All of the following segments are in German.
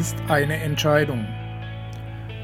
ist eine Entscheidung.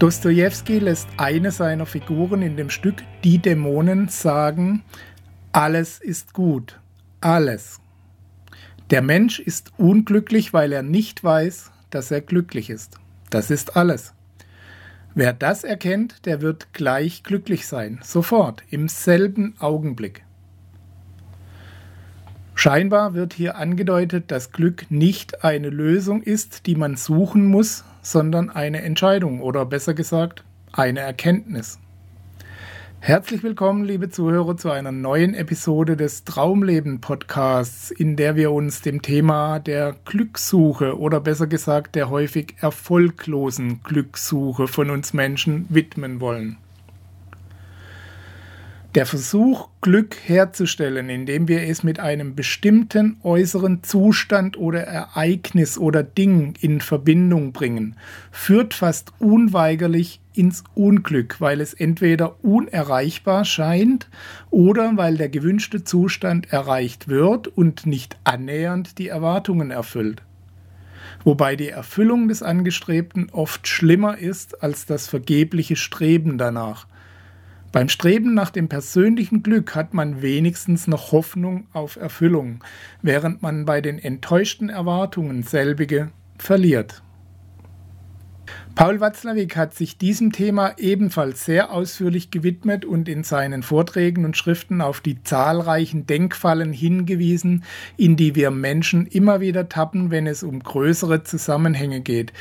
Dostoevsky lässt eine seiner Figuren in dem Stück Die Dämonen sagen, alles ist gut, alles. Der Mensch ist unglücklich, weil er nicht weiß, dass er glücklich ist. Das ist alles. Wer das erkennt, der wird gleich glücklich sein, sofort, im selben Augenblick. Scheinbar wird hier angedeutet, dass Glück nicht eine Lösung ist, die man suchen muss, sondern eine Entscheidung oder besser gesagt eine Erkenntnis. Herzlich willkommen, liebe Zuhörer, zu einer neuen Episode des Traumleben Podcasts, in der wir uns dem Thema der Glückssuche oder besser gesagt der häufig erfolglosen Glückssuche von uns Menschen widmen wollen. Der Versuch, Glück herzustellen, indem wir es mit einem bestimmten äußeren Zustand oder Ereignis oder Ding in Verbindung bringen, führt fast unweigerlich ins Unglück, weil es entweder unerreichbar scheint oder weil der gewünschte Zustand erreicht wird und nicht annähernd die Erwartungen erfüllt. Wobei die Erfüllung des Angestrebten oft schlimmer ist als das vergebliche Streben danach – beim Streben nach dem persönlichen Glück hat man wenigstens noch Hoffnung auf Erfüllung, während man bei den enttäuschten Erwartungen selbige verliert. Paul Watzlawick hat sich diesem Thema ebenfalls sehr ausführlich gewidmet und in seinen Vorträgen und Schriften auf die zahlreichen Denkfallen hingewiesen, in die wir Menschen immer wieder tappen, wenn es um größere Zusammenhänge geht,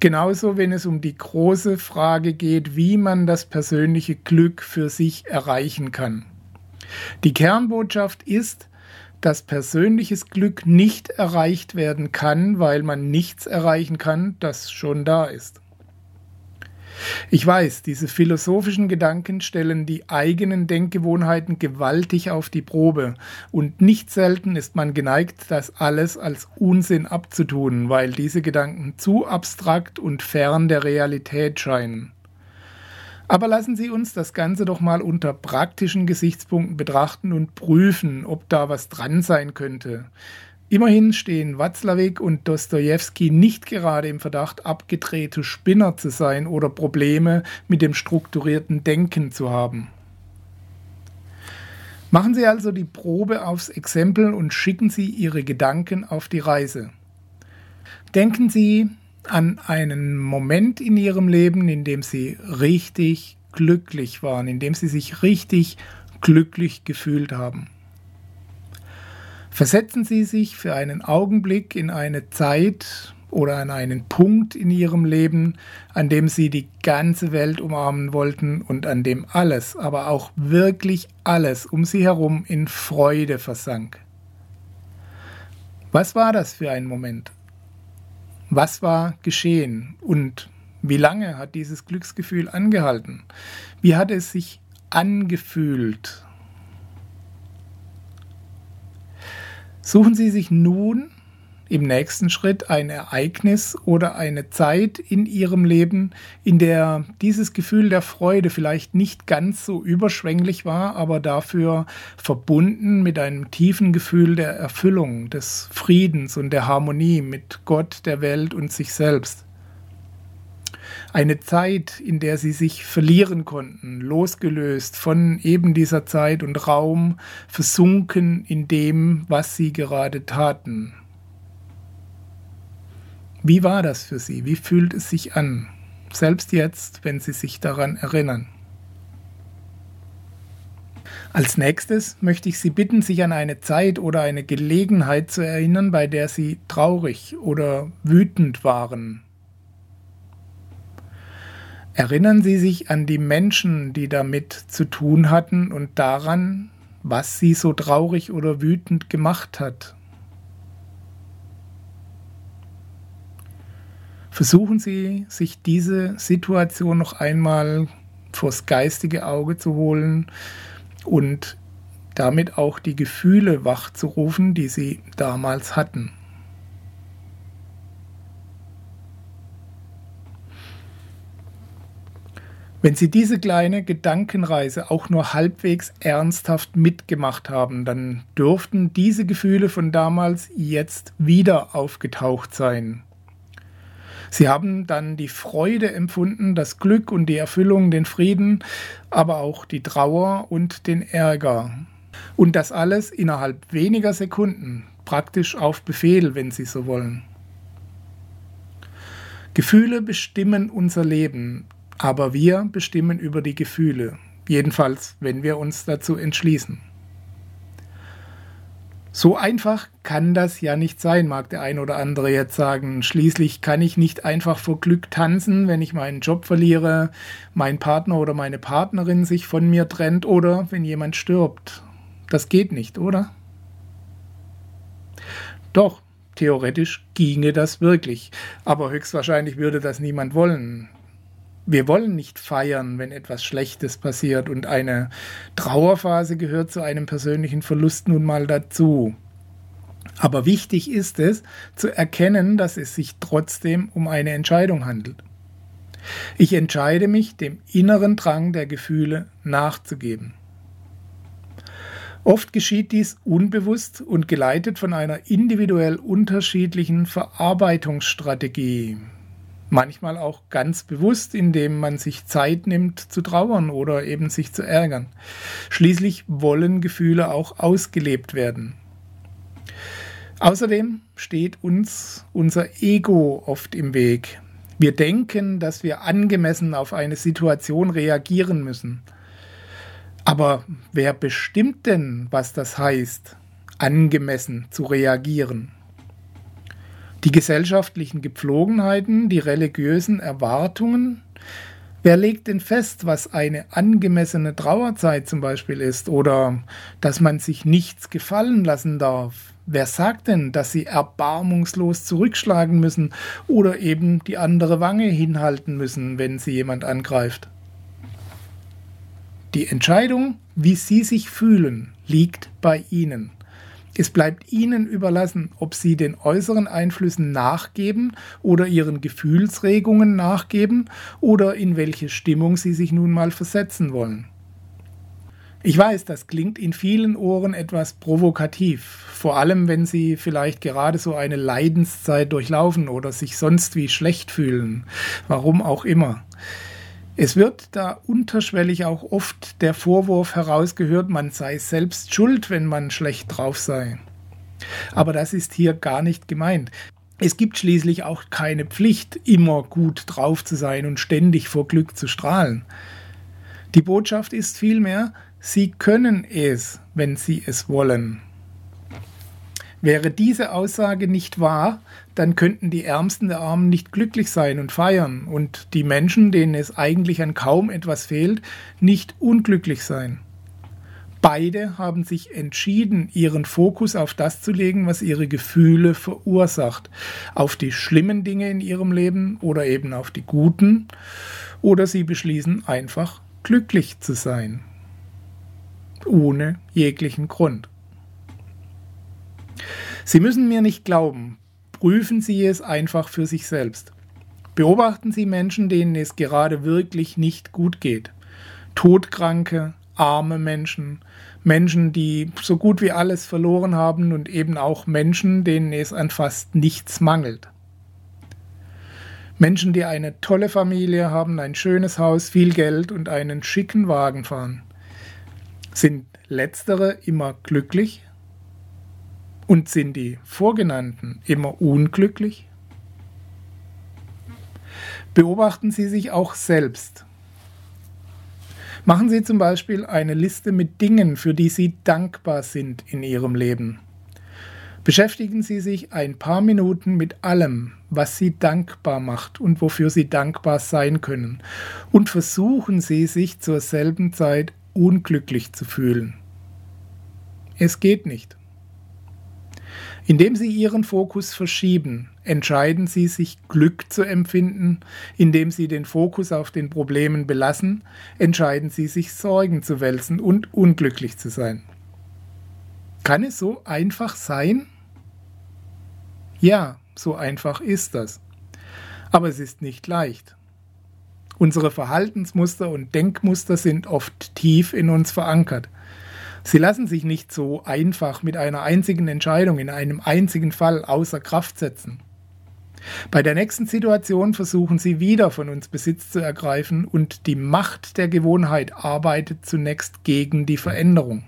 Genauso, wenn es um die große Frage geht, wie man das persönliche Glück für sich erreichen kann. Die Kernbotschaft ist, dass persönliches Glück nicht erreicht werden kann, weil man nichts erreichen kann, das schon da ist. Ich weiß, diese philosophischen Gedanken stellen die eigenen Denkgewohnheiten gewaltig auf die Probe, und nicht selten ist man geneigt, das alles als Unsinn abzutun, weil diese Gedanken zu abstrakt und fern der Realität scheinen. Aber lassen Sie uns das Ganze doch mal unter praktischen Gesichtspunkten betrachten und prüfen, ob da was dran sein könnte. Immerhin stehen Watzlawick und Dostoevsky nicht gerade im Verdacht, abgedrehte Spinner zu sein oder Probleme mit dem strukturierten Denken zu haben. Machen Sie also die Probe aufs Exempel und schicken Sie Ihre Gedanken auf die Reise. Denken Sie an einen Moment in Ihrem Leben, in dem Sie richtig glücklich waren, in dem Sie sich richtig glücklich gefühlt haben. Versetzen Sie sich für einen Augenblick in eine Zeit oder an einen Punkt in Ihrem Leben, an dem Sie die ganze Welt umarmen wollten und an dem alles, aber auch wirklich alles um Sie herum in Freude versank. Was war das für ein Moment? Was war geschehen und wie lange hat dieses Glücksgefühl angehalten? Wie hat es sich angefühlt? Suchen Sie sich nun im nächsten Schritt ein Ereignis oder eine Zeit in Ihrem Leben, in der dieses Gefühl der Freude vielleicht nicht ganz so überschwänglich war, aber dafür verbunden mit einem tiefen Gefühl der Erfüllung, des Friedens und der Harmonie mit Gott, der Welt und sich selbst. Eine Zeit, in der sie sich verlieren konnten, losgelöst von eben dieser Zeit und Raum, versunken in dem, was sie gerade taten. Wie war das für Sie? Wie fühlt es sich an? Selbst jetzt, wenn Sie sich daran erinnern. Als nächstes möchte ich Sie bitten, sich an eine Zeit oder eine Gelegenheit zu erinnern, bei der Sie traurig oder wütend waren, Erinnern Sie sich an die Menschen, die damit zu tun hatten und daran, was sie so traurig oder wütend gemacht hat. Versuchen Sie, sich diese Situation noch einmal vors geistige Auge zu holen und damit auch die Gefühle wachzurufen, die Sie damals hatten. Wenn Sie diese kleine Gedankenreise auch nur halbwegs ernsthaft mitgemacht haben, dann dürften diese Gefühle von damals jetzt wieder aufgetaucht sein. Sie haben dann die Freude empfunden, das Glück und die Erfüllung, den Frieden, aber auch die Trauer und den Ärger. Und das alles innerhalb weniger Sekunden, praktisch auf Befehl, wenn Sie so wollen. Gefühle bestimmen unser Leben, aber wir bestimmen über die Gefühle, jedenfalls wenn wir uns dazu entschließen. So einfach kann das ja nicht sein, mag der ein oder andere jetzt sagen. Schließlich kann ich nicht einfach vor Glück tanzen, wenn ich meinen Job verliere, mein Partner oder meine Partnerin sich von mir trennt oder wenn jemand stirbt. Das geht nicht, oder? Doch, theoretisch ginge das wirklich, aber höchstwahrscheinlich würde das niemand wollen. Wir wollen nicht feiern, wenn etwas Schlechtes passiert und eine Trauerphase gehört zu einem persönlichen Verlust nun mal dazu. Aber wichtig ist es, zu erkennen, dass es sich trotzdem um eine Entscheidung handelt. Ich entscheide mich, dem inneren Drang der Gefühle nachzugeben. Oft geschieht dies unbewusst und geleitet von einer individuell unterschiedlichen Verarbeitungsstrategie manchmal auch ganz bewusst, indem man sich Zeit nimmt zu trauern oder eben sich zu ärgern. Schließlich wollen Gefühle auch ausgelebt werden. Außerdem steht uns unser Ego oft im Weg. Wir denken, dass wir angemessen auf eine Situation reagieren müssen. Aber wer bestimmt denn, was das heißt, angemessen zu reagieren? Die gesellschaftlichen Gepflogenheiten, die religiösen Erwartungen. Wer legt denn fest, was eine angemessene Trauerzeit zum Beispiel ist oder dass man sich nichts gefallen lassen darf? Wer sagt denn, dass sie erbarmungslos zurückschlagen müssen oder eben die andere Wange hinhalten müssen, wenn sie jemand angreift? Die Entscheidung, wie Sie sich fühlen, liegt bei Ihnen. Es bleibt Ihnen überlassen, ob Sie den äußeren Einflüssen nachgeben oder Ihren Gefühlsregungen nachgeben oder in welche Stimmung Sie sich nun mal versetzen wollen. Ich weiß, das klingt in vielen Ohren etwas provokativ, vor allem wenn Sie vielleicht gerade so eine Leidenszeit durchlaufen oder sich sonst wie schlecht fühlen, warum auch immer. Es wird da unterschwellig auch oft der Vorwurf herausgehört, man sei selbst schuld, wenn man schlecht drauf sei. Aber das ist hier gar nicht gemeint. Es gibt schließlich auch keine Pflicht, immer gut drauf zu sein und ständig vor Glück zu strahlen. Die Botschaft ist vielmehr, Sie können es, wenn Sie es wollen. Wäre diese Aussage nicht wahr, dann könnten die Ärmsten der Armen nicht glücklich sein und feiern und die Menschen, denen es eigentlich an kaum etwas fehlt, nicht unglücklich sein. Beide haben sich entschieden, ihren Fokus auf das zu legen, was ihre Gefühle verursacht, auf die schlimmen Dinge in ihrem Leben oder eben auf die guten, oder sie beschließen einfach glücklich zu sein, ohne jeglichen Grund. Sie müssen mir nicht glauben, prüfen Sie es einfach für sich selbst. Beobachten Sie Menschen, denen es gerade wirklich nicht gut geht. Todkranke, arme Menschen, Menschen, die so gut wie alles verloren haben und eben auch Menschen, denen es an fast nichts mangelt. Menschen, die eine tolle Familie haben, ein schönes Haus, viel Geld und einen schicken Wagen fahren. Sind letztere immer glücklich? Und sind die Vorgenannten immer unglücklich? Beobachten Sie sich auch selbst. Machen Sie zum Beispiel eine Liste mit Dingen, für die Sie dankbar sind in Ihrem Leben. Beschäftigen Sie sich ein paar Minuten mit allem, was Sie dankbar macht und wofür Sie dankbar sein können. Und versuchen Sie sich zur selben Zeit unglücklich zu fühlen. Es geht nicht. Indem Sie Ihren Fokus verschieben, entscheiden Sie sich Glück zu empfinden. Indem Sie den Fokus auf den Problemen belassen, entscheiden Sie sich Sorgen zu wälzen und unglücklich zu sein. Kann es so einfach sein? Ja, so einfach ist das. Aber es ist nicht leicht. Unsere Verhaltensmuster und Denkmuster sind oft tief in uns verankert. Sie lassen sich nicht so einfach mit einer einzigen Entscheidung in einem einzigen Fall außer Kraft setzen. Bei der nächsten Situation versuchen sie wieder von uns Besitz zu ergreifen und die Macht der Gewohnheit arbeitet zunächst gegen die Veränderung.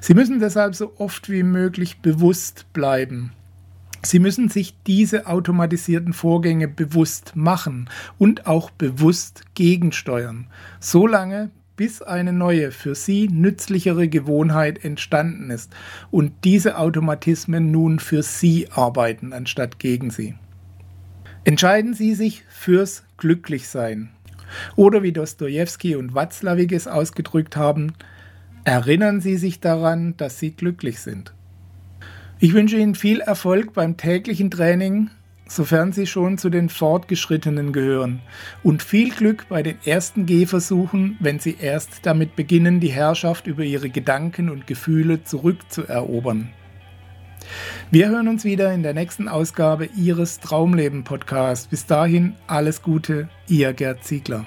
Sie müssen deshalb so oft wie möglich bewusst bleiben Sie müssen sich diese automatisierten Vorgänge bewusst machen und auch bewusst gegensteuern, solange bis eine neue, für Sie nützlichere Gewohnheit entstanden ist und diese Automatismen nun für Sie arbeiten, anstatt gegen Sie. Entscheiden Sie sich fürs Glücklichsein. Oder wie Dostoevsky und Watzlawick es ausgedrückt haben, erinnern Sie sich daran, dass Sie glücklich sind. Ich wünsche Ihnen viel Erfolg beim täglichen Training, sofern Sie schon zu den Fortgeschrittenen gehören, und viel Glück bei den ersten Gehversuchen, wenn Sie erst damit beginnen, die Herrschaft über Ihre Gedanken und Gefühle zurückzuerobern. Wir hören uns wieder in der nächsten Ausgabe Ihres Traumleben Podcasts. Bis dahin alles Gute, Ihr Gerd Ziegler.